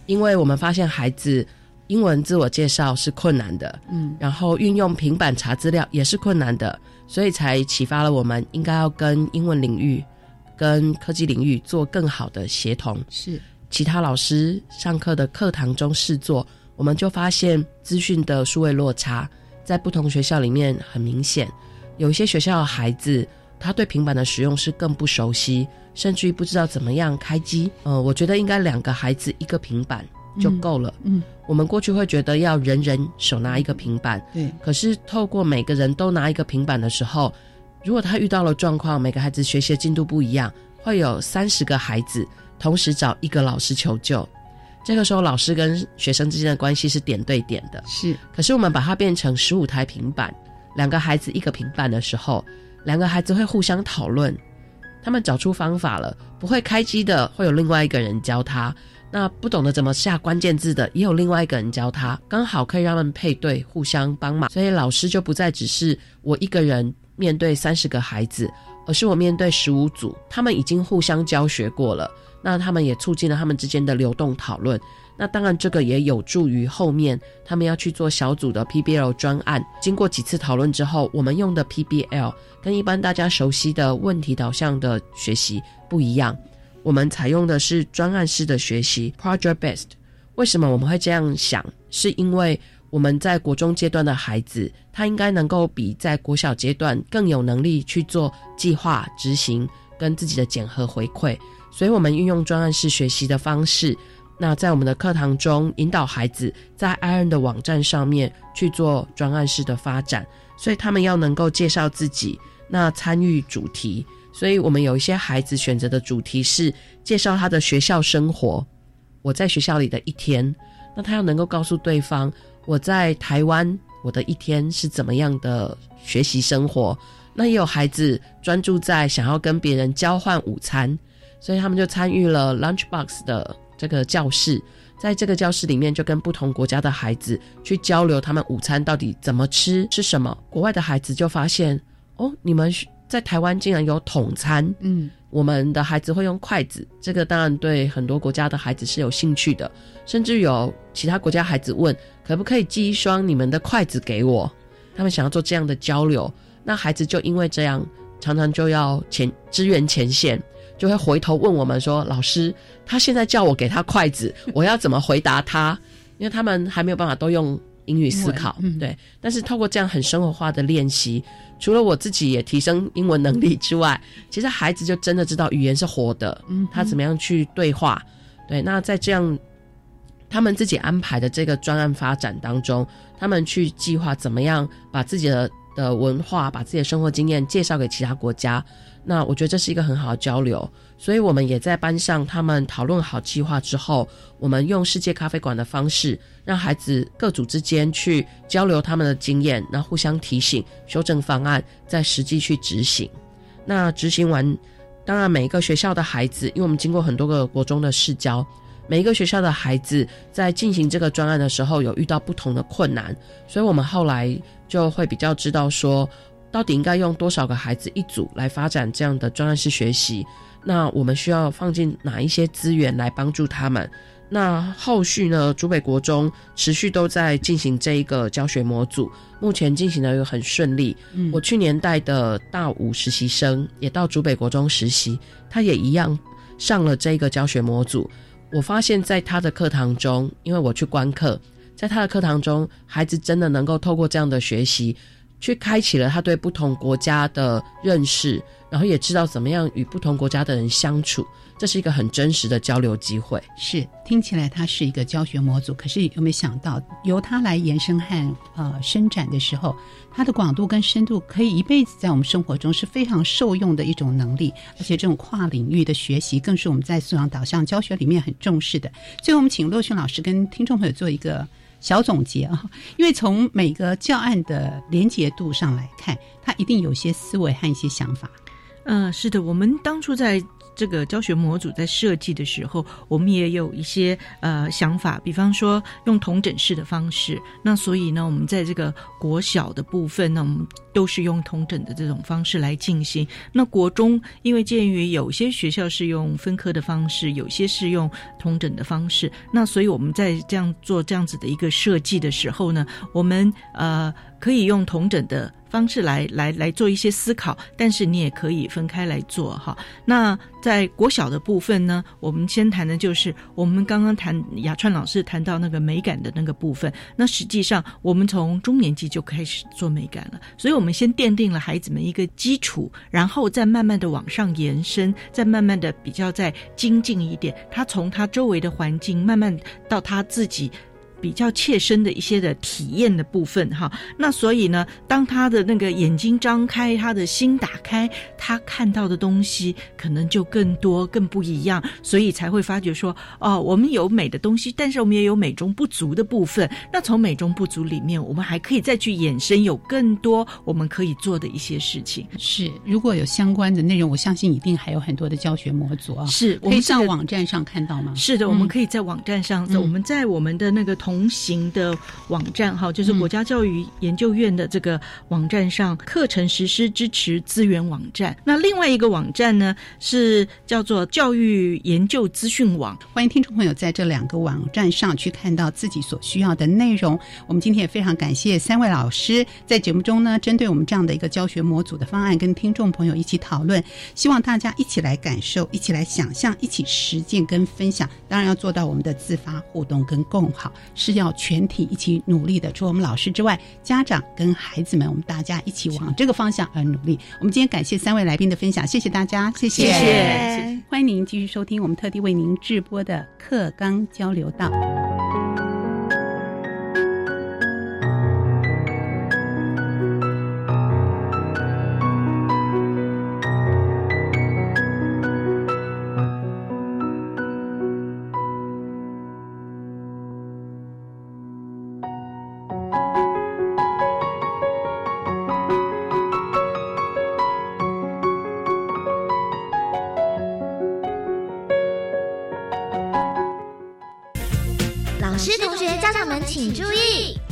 因为我们发现孩子英文自我介绍是困难的，嗯，然后运用平板查资料也是困难的，所以才启发了我们应该要跟英文领域、跟科技领域做更好的协同。是其他老师上课的课堂中试做，我们就发现资讯的数位落差在不同学校里面很明显。有一些学校的孩子，他对平板的使用是更不熟悉，甚至于不知道怎么样开机。呃，我觉得应该两个孩子一个平板就够了。嗯，我们过去会觉得要人人手拿一个平板，对。可是透过每个人都拿一个平板的时候，如果他遇到了状况，每个孩子学习的进度不一样，会有三十个孩子同时找一个老师求救。这个时候，老师跟学生之间的关系是点对点的。是，可是我们把它变成十五台平板，两个孩子一个平板的时候，两个孩子会互相讨论，他们找出方法了。不会开机的会有另外一个人教他，那不懂得怎么下关键字的也有另外一个人教他，刚好可以让他们配对，互相帮忙。所以老师就不再只是我一个人面对三十个孩子，而是我面对十五组，他们已经互相教学过了。那他们也促进了他们之间的流动讨论。那当然，这个也有助于后面他们要去做小组的 PBL 专案。经过几次讨论之后，我们用的 PBL 跟一般大家熟悉的问题导向的学习不一样，我们采用的是专案式的学习 （Project Based）。为什么我们会这样想？是因为我们在国中阶段的孩子，他应该能够比在国小阶段更有能力去做计划执行跟自己的检核回馈。所以，我们运用专案式学习的方式，那在我们的课堂中引导孩子在 Iron 的网站上面去做专案式的发展，所以他们要能够介绍自己，那参与主题。所以我们有一些孩子选择的主题是介绍他的学校生活，我在学校里的一天。那他要能够告诉对方，我在台湾我的一天是怎么样的学习生活。那也有孩子专注在想要跟别人交换午餐，所以他们就参与了 Lunchbox 的这个教室，在这个教室里面就跟不同国家的孩子去交流他们午餐到底怎么吃，吃什么。国外的孩子就发现，哦，你们在台湾竟然有统餐，嗯。我们的孩子会用筷子，这个当然对很多国家的孩子是有兴趣的，甚至有其他国家孩子问可不可以寄一双你们的筷子给我，他们想要做这样的交流，那孩子就因为这样常常就要前支援前线，就会回头问我们说，老师，他现在叫我给他筷子，我要怎么回答他？因为他们还没有办法都用。英语思考，对，但是透过这样很生活化的练习，除了我自己也提升英文能力之外，其实孩子就真的知道语言是活的，嗯，他怎么样去对话，对，那在这样他们自己安排的这个专案发展当中，他们去计划怎么样把自己的的文化、把自己的生活经验介绍给其他国家。那我觉得这是一个很好的交流，所以我们也在班上，他们讨论好计划之后，我们用世界咖啡馆的方式，让孩子各组之间去交流他们的经验，那互相提醒、修正方案，再实际去执行。那执行完，当然每一个学校的孩子，因为我们经过很多个国中的试教，每一个学校的孩子在进行这个专案的时候，有遇到不同的困难，所以我们后来就会比较知道说。到底应该用多少个孩子一组来发展这样的专案式学习？那我们需要放进哪一些资源来帮助他们？那后续呢？竹北国中持续都在进行这一个教学模组，目前进行的又很顺利。我去年带的大五实习生也到竹北国中实习，他也一样上了这个教学模组。我发现在他的课堂中，因为我去观课，在他的课堂中，孩子真的能够透过这样的学习。去开启了他对不同国家的认识，然后也知道怎么样与不同国家的人相处，这是一个很真实的交流机会。是听起来它是一个教学模组，可是有没有想到由它来延伸和呃伸展的时候，它的广度跟深度可以一辈子在我们生活中是非常受用的一种能力，而且这种跨领域的学习更是我们在素养导向教学里面很重视的。最后，我们请洛勋老师跟听众朋友做一个。小总结啊，因为从每个教案的连结度上来看，他一定有些思维和一些想法。嗯，是的，我们当初在。这个教学模组在设计的时候，我们也有一些呃想法，比方说用同整式的方式。那所以呢，我们在这个国小的部分呢，我们都是用同整的这种方式来进行。那国中，因为鉴于有些学校是用分科的方式，有些是用同整的方式，那所以我们在这样做这样子的一个设计的时候呢，我们呃可以用同整的。方式来来来做一些思考，但是你也可以分开来做哈。那在国小的部分呢，我们先谈的就是我们刚刚谈雅川老师谈到那个美感的那个部分。那实际上我们从中年级就开始做美感了，所以我们先奠定了孩子们一个基础，然后再慢慢的往上延伸，再慢慢的比较再精进一点。他从他周围的环境慢慢到他自己。比较切身的一些的体验的部分哈，那所以呢，当他的那个眼睛张开，他的心打开，他看到的东西可能就更多、更不一样，所以才会发觉说，哦，我们有美的东西，但是我们也有美中不足的部分。那从美中不足里面，我们还可以再去衍生有更多我们可以做的一些事情。是，如果有相关的内容，我相信一定还有很多的教学模组啊，是可以上网站上看到吗？是的，我们可以在网站上，我们在我们的那个。同同行的网站哈，就是国家教育研究院的这个网站上课程实施支持资源网站。那另外一个网站呢，是叫做教育研究资讯网。欢迎听众朋友在这两个网站上去看到自己所需要的内容。我们今天也非常感谢三位老师在节目中呢，针对我们这样的一个教学模组的方案，跟听众朋友一起讨论。希望大家一起来感受，一起来想象，一起实践跟分享。当然要做到我们的自发互动跟共好。是要全体一起努力的，除了我们老师之外，家长跟孩子们，我们大家一起往这个方向而努力。我们今天感谢三位来宾的分享，谢谢大家，谢谢，谢谢，欢迎您继续收听我们特地为您直播的课纲交流道。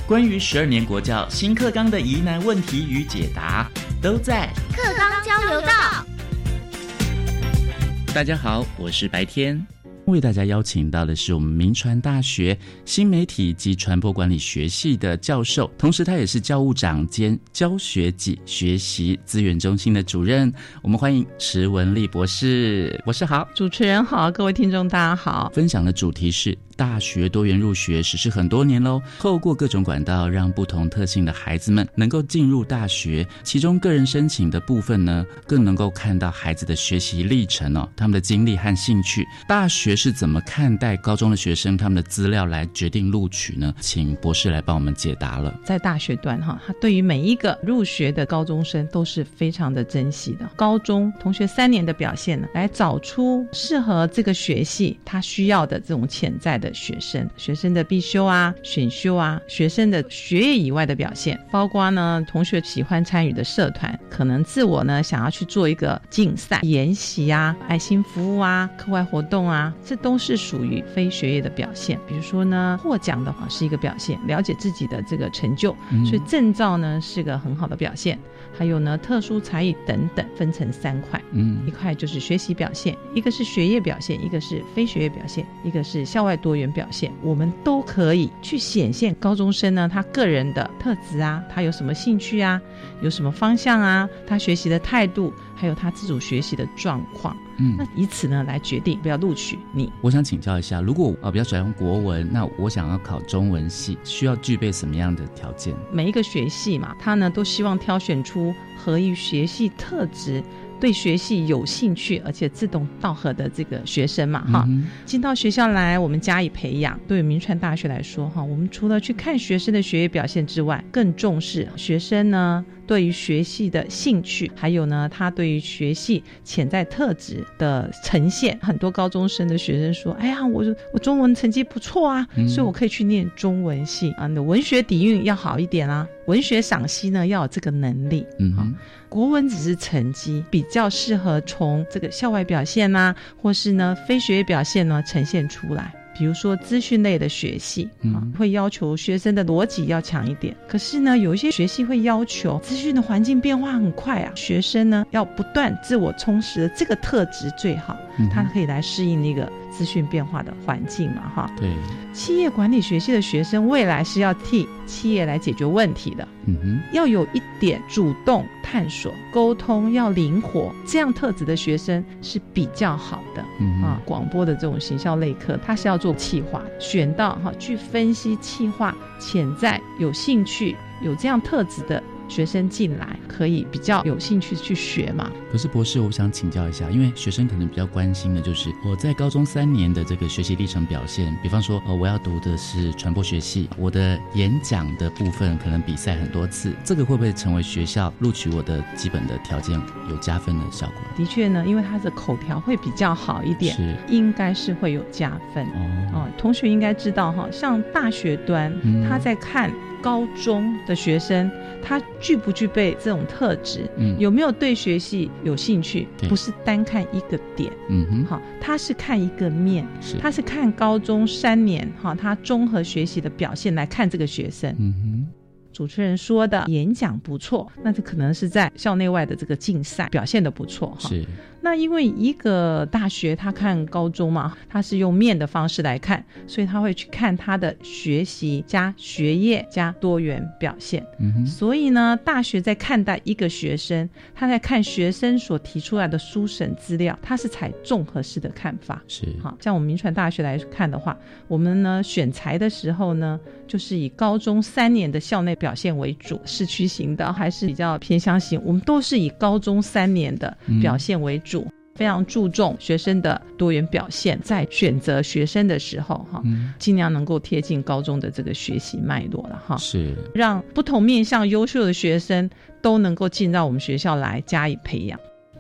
关于十二年国教新课纲的疑难问题与解答，都在课纲交流道。大家好，我是白天。为大家邀请到的是我们明传大学新媒体及传播管理学系的教授，同时他也是教务长兼教学及学习资源中心的主任。我们欢迎池文丽博士，博士好，主持人好，各位听众大家好。分享的主题是。大学多元入学实施很多年喽，透过各种管道，让不同特性的孩子们能够进入大学。其中个人申请的部分呢，更能够看到孩子的学习历程哦，他们的经历和兴趣。大学是怎么看待高中的学生他们的资料来决定录取呢？请博士来帮我们解答了。在大学段哈，他对于每一个入学的高中生都是非常的珍惜的。高中同学三年的表现呢，来找出适合这个学系他需要的这种潜在的。的学生，学生的必修啊、选修啊，学生的学业以外的表现，包括呢，同学喜欢参与的社团，可能自我呢想要去做一个竞赛、研习啊、爱心服务啊、课外活动啊，这都是属于非学业的表现。比如说呢，获奖的话是一个表现，了解自己的这个成就，所以证照呢是个很好的表现。还有呢，特殊才艺等等，分成三块，嗯，一块就是学习表现，一个是学业表现，一个是非学业表现，一个是校外多元表现。我们都可以去显现高中生呢他个人的特质啊，他有什么兴趣啊，有什么方向啊，他学习的态度，还有他自主学习的状况。嗯，那以此呢来决定不要录取你。我想请教一下，如果呃比较喜欢国文，那我想要考中文系，需要具备什么样的条件？每一个学系嘛，他呢都希望挑选出合于学系特质。对学系有兴趣，而且志同道合的这个学生嘛，哈，进到学校来，我们加以培养。对于民传大学来说，哈，我们除了去看学生的学业表现之外，更重视学生呢对于学习的兴趣，还有呢他对于学习潜在特质的呈现。很多高中生的学生说：“哎呀，我我中文成绩不错啊，所以我可以去念中文系啊，你的文学底蕴要好一点啊，文学赏析呢要有这个能力。”嗯。国文只是成绩，比较适合从这个校外表现呐，或是呢非学业表现呢呈现出来。比如说资讯类的学系啊，会要求学生的逻辑要强一点。可是呢，有一些学系会要求资讯的环境变化很快啊，学生呢要不断自我充实，这个特质最好，他可以来适应那个资讯变化的环境嘛，哈。对，企业管理学系的学生未来是要替企业来解决问题的，嗯哼，要有一点主动探索、沟通，要灵活，这样特质的学生是比较好的。嗯啊，广播的这种行销类课，他是要。做企划，选到哈去分析企划潜在有兴趣有这样特质的。学生进来可以比较有兴趣去学嘛？可是博士，我想请教一下，因为学生可能比较关心的就是我在高中三年的这个学习历程表现。比方说，呃，我要读的是传播学系，我的演讲的部分可能比赛很多次，这个会不会成为学校录取我的基本的条件，有加分的效果？的确呢，因为他的口条会比较好一点，是应该是会有加分哦。同学应该知道哈，像大学端他在看。高中的学生，他具不具备这种特质？嗯，有没有对学习有兴趣？不是单看一个点，嗯哼，好，他是看一个面，他是看高中三年哈，他综合学习的表现来看这个学生，嗯哼。主持人说的演讲不错，那这可能是在校内外的这个竞赛表现的不错哈。是。那因为一个大学他看高中嘛，他是用面的方式来看，所以他会去看他的学习加学业加多元表现。嗯哼。所以呢，大学在看待一个学生，他在看学生所提出来的书审资料，他是采综合式的看法。是。好，像我们民传大学来看的话，我们呢选材的时候呢，就是以高中三年的校内表现为主，市区型的还是比较偏乡型，我们都是以高中三年的表现为主。非常注重学生的多元表现，在选择学生的时候，哈，尽量能够贴近高中的这个学习脉络了，哈，是让不同面向优秀的学生都能够进到我们学校来加以培养。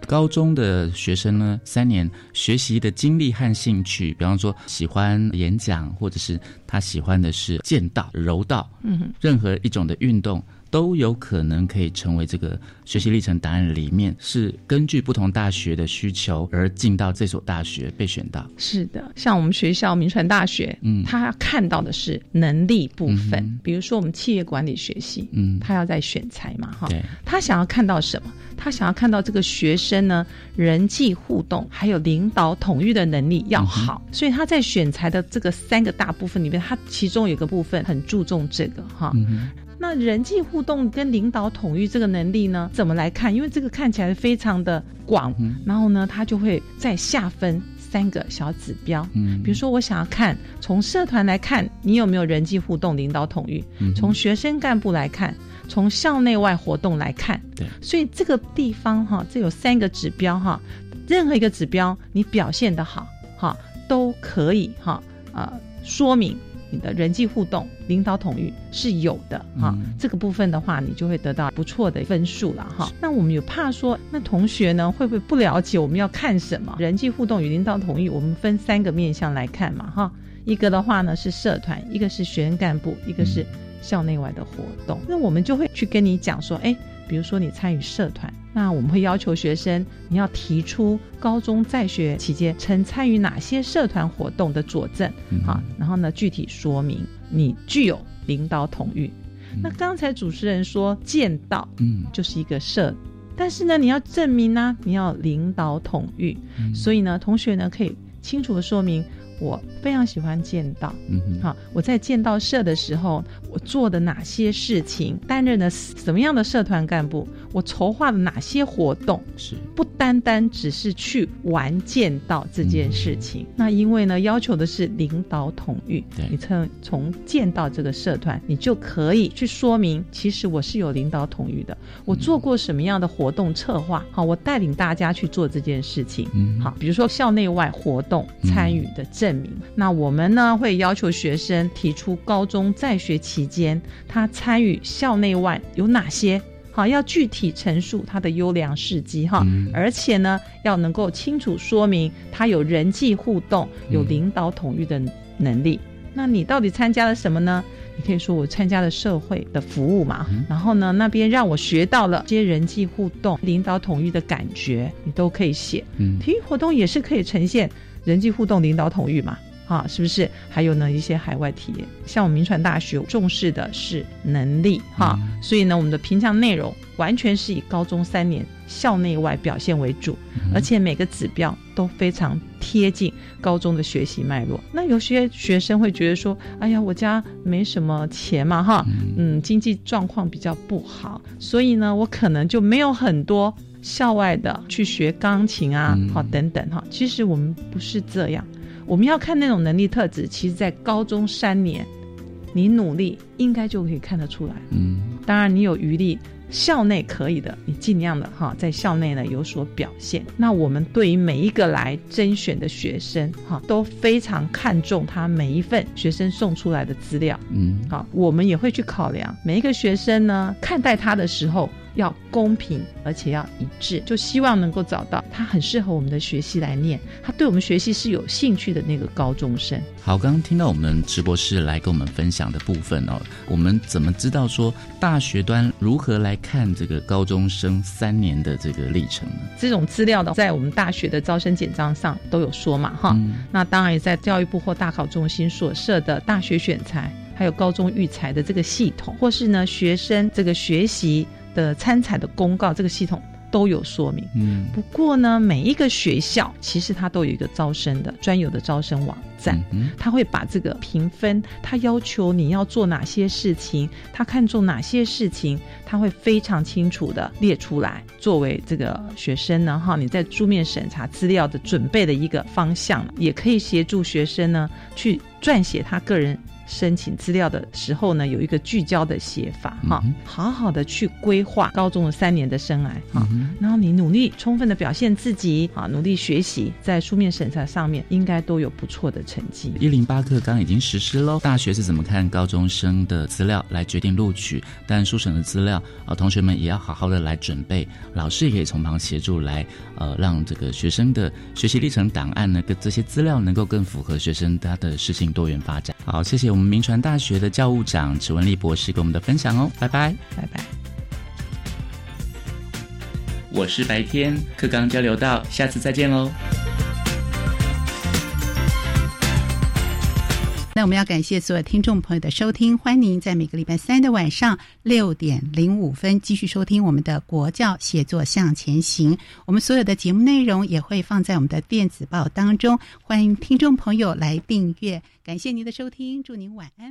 高中的学生呢，三年学习的经历和兴趣，比方说喜欢演讲，或者是他喜欢的是剑道、柔道，嗯，任何一种的运动。都有可能可以成为这个学习历程档案里面，是根据不同大学的需求而进到这所大学被选到。是的，像我们学校民传大学，嗯，他看到的是能力部分，比如说我们企业管理学系，嗯，他要在选材嘛，哈，对，他想要看到什么？他想要看到这个学生呢，人际互动还有领导统御的能力要好，所以他在选材的这个三个大部分里面，他其中有个部分很注重这个，哈。那人际互动跟领导统御这个能力呢，怎么来看？因为这个看起来非常的广，然后呢，他就会再下分三个小指标。嗯，比如说我想要看从社团来看你有没有人际互动、领导统御；从学生干部来看，从校内外活动来看。对，所以这个地方哈，这有三个指标哈，任何一个指标你表现的好哈，都可以哈呃说明。你的人际互动、领导统御是有的哈，这个部分的话，你就会得到不错的分数了哈。那我们有怕说，那同学呢会不会不了解我们要看什么？人际互动与领导统御，我们分三个面向来看嘛哈。一个的话呢是社团，一个是学生干部，一个是校内外的活动。那我们就会去跟你讲说，哎。比如说你参与社团，那我们会要求学生你要提出高中在学期间曾参与哪些社团活动的佐证，好，然后呢具体说明你具有领导统御。那刚才主持人说剑道，嗯，就是一个社，但是呢你要证明呢你要领导统御，所以呢同学呢可以清楚的说明。我非常喜欢剑道，嗯哼，好，我在剑道社的时候，我做的哪些事情，担任了什么样的社团干部，我筹划了哪些活动，是。不单单只是去玩剑道这件事情。那因为呢，要求的是领导统御，你从从剑道这个社团，你就可以去说明，其实我是有领导统御的，我做过什么样的活动策划，好，我带领大家去做这件事情，嗯，好，比如说校内外活动参与的。证明。那我们呢会要求学生提出高中在学期间他参与校内外有哪些好，要具体陈述他的优良事迹哈，而且呢要能够清楚说明他有人际互动、有领导统御的能力。那你到底参加了什么呢？你可以说我参加了社会的服务嘛，然后呢那边让我学到了这些人际互动、领导统御的感觉，你都可以写。嗯，体育活动也是可以呈现。人际互动、领导统御嘛，哈，是不是？还有呢，一些海外体验，像我们民传大学重视的是能力，哈，所以呢，我们的平常内容完全是以高中三年校内外表现为主，而且每个指标都非常贴近高中的学习脉络。那有些学生会觉得说，哎呀，我家没什么钱嘛，哈，嗯，经济状况比较不好，所以呢，我可能就没有很多。校外的去学钢琴啊，好等等哈，其实我们不是这样，我们要看那种能力特质，其实在高中三年，你努力应该就可以看得出来。嗯，当然你有余力。校内可以的，你尽量的哈，在校内呢有所表现。那我们对于每一个来甄选的学生哈，都非常看重他每一份学生送出来的资料。嗯，好，我们也会去考量每一个学生呢，看待他的时候要公平，而且要一致，就希望能够找到他很适合我们的学习来念，他对我们学习是有兴趣的那个高中生。好，刚刚听到我们直播室来跟我们分享的部分哦，我们怎么知道说大学端如何来？看这个高中生三年的这个历程呢？这种资料的，在我们大学的招生简章上都有说嘛，哈。那当然也在教育部或大考中心所设的大学选材，还有高中育才的这个系统，或是呢学生这个学习的参采的公告这个系统。都有说明，嗯，不过呢，每一个学校其实它都有一个招生的专有的招生网站，嗯，他会把这个评分，他要求你要做哪些事情，他看重哪些事情，他会非常清楚的列出来，作为这个学生呢，哈，你在书面审查资料的准备的一个方向，也可以协助学生呢去撰写他个人申请资料的时候呢，有一个聚焦的写法哈，好好的去规划高中的三年的生涯哈，然后你努力充分的表现自己啊，努力学习，在书面审查上面应该都有不错的成绩。一零八课纲已经实施喽，大学是怎么看高中生的资料来决定录取？但书审的资料啊，同学们也要好好的来准备，老师也可以从旁协助来，呃，让这个学生的学习历程档案呢，跟这些资料能够更符合学生他的适性多元发展。好，谢谢我们明传大学的教务长池文丽博士给我们的分享哦，拜拜，拜拜。我是白天课刚交流到，下次再见喽。那我们要感谢所有听众朋友的收听，欢迎您在每个礼拜三的晚上六点零五分继续收听我们的国教写作向前行。我们所有的节目内容也会放在我们的电子报当中，欢迎听众朋友来订阅。感谢您的收听，祝您晚安。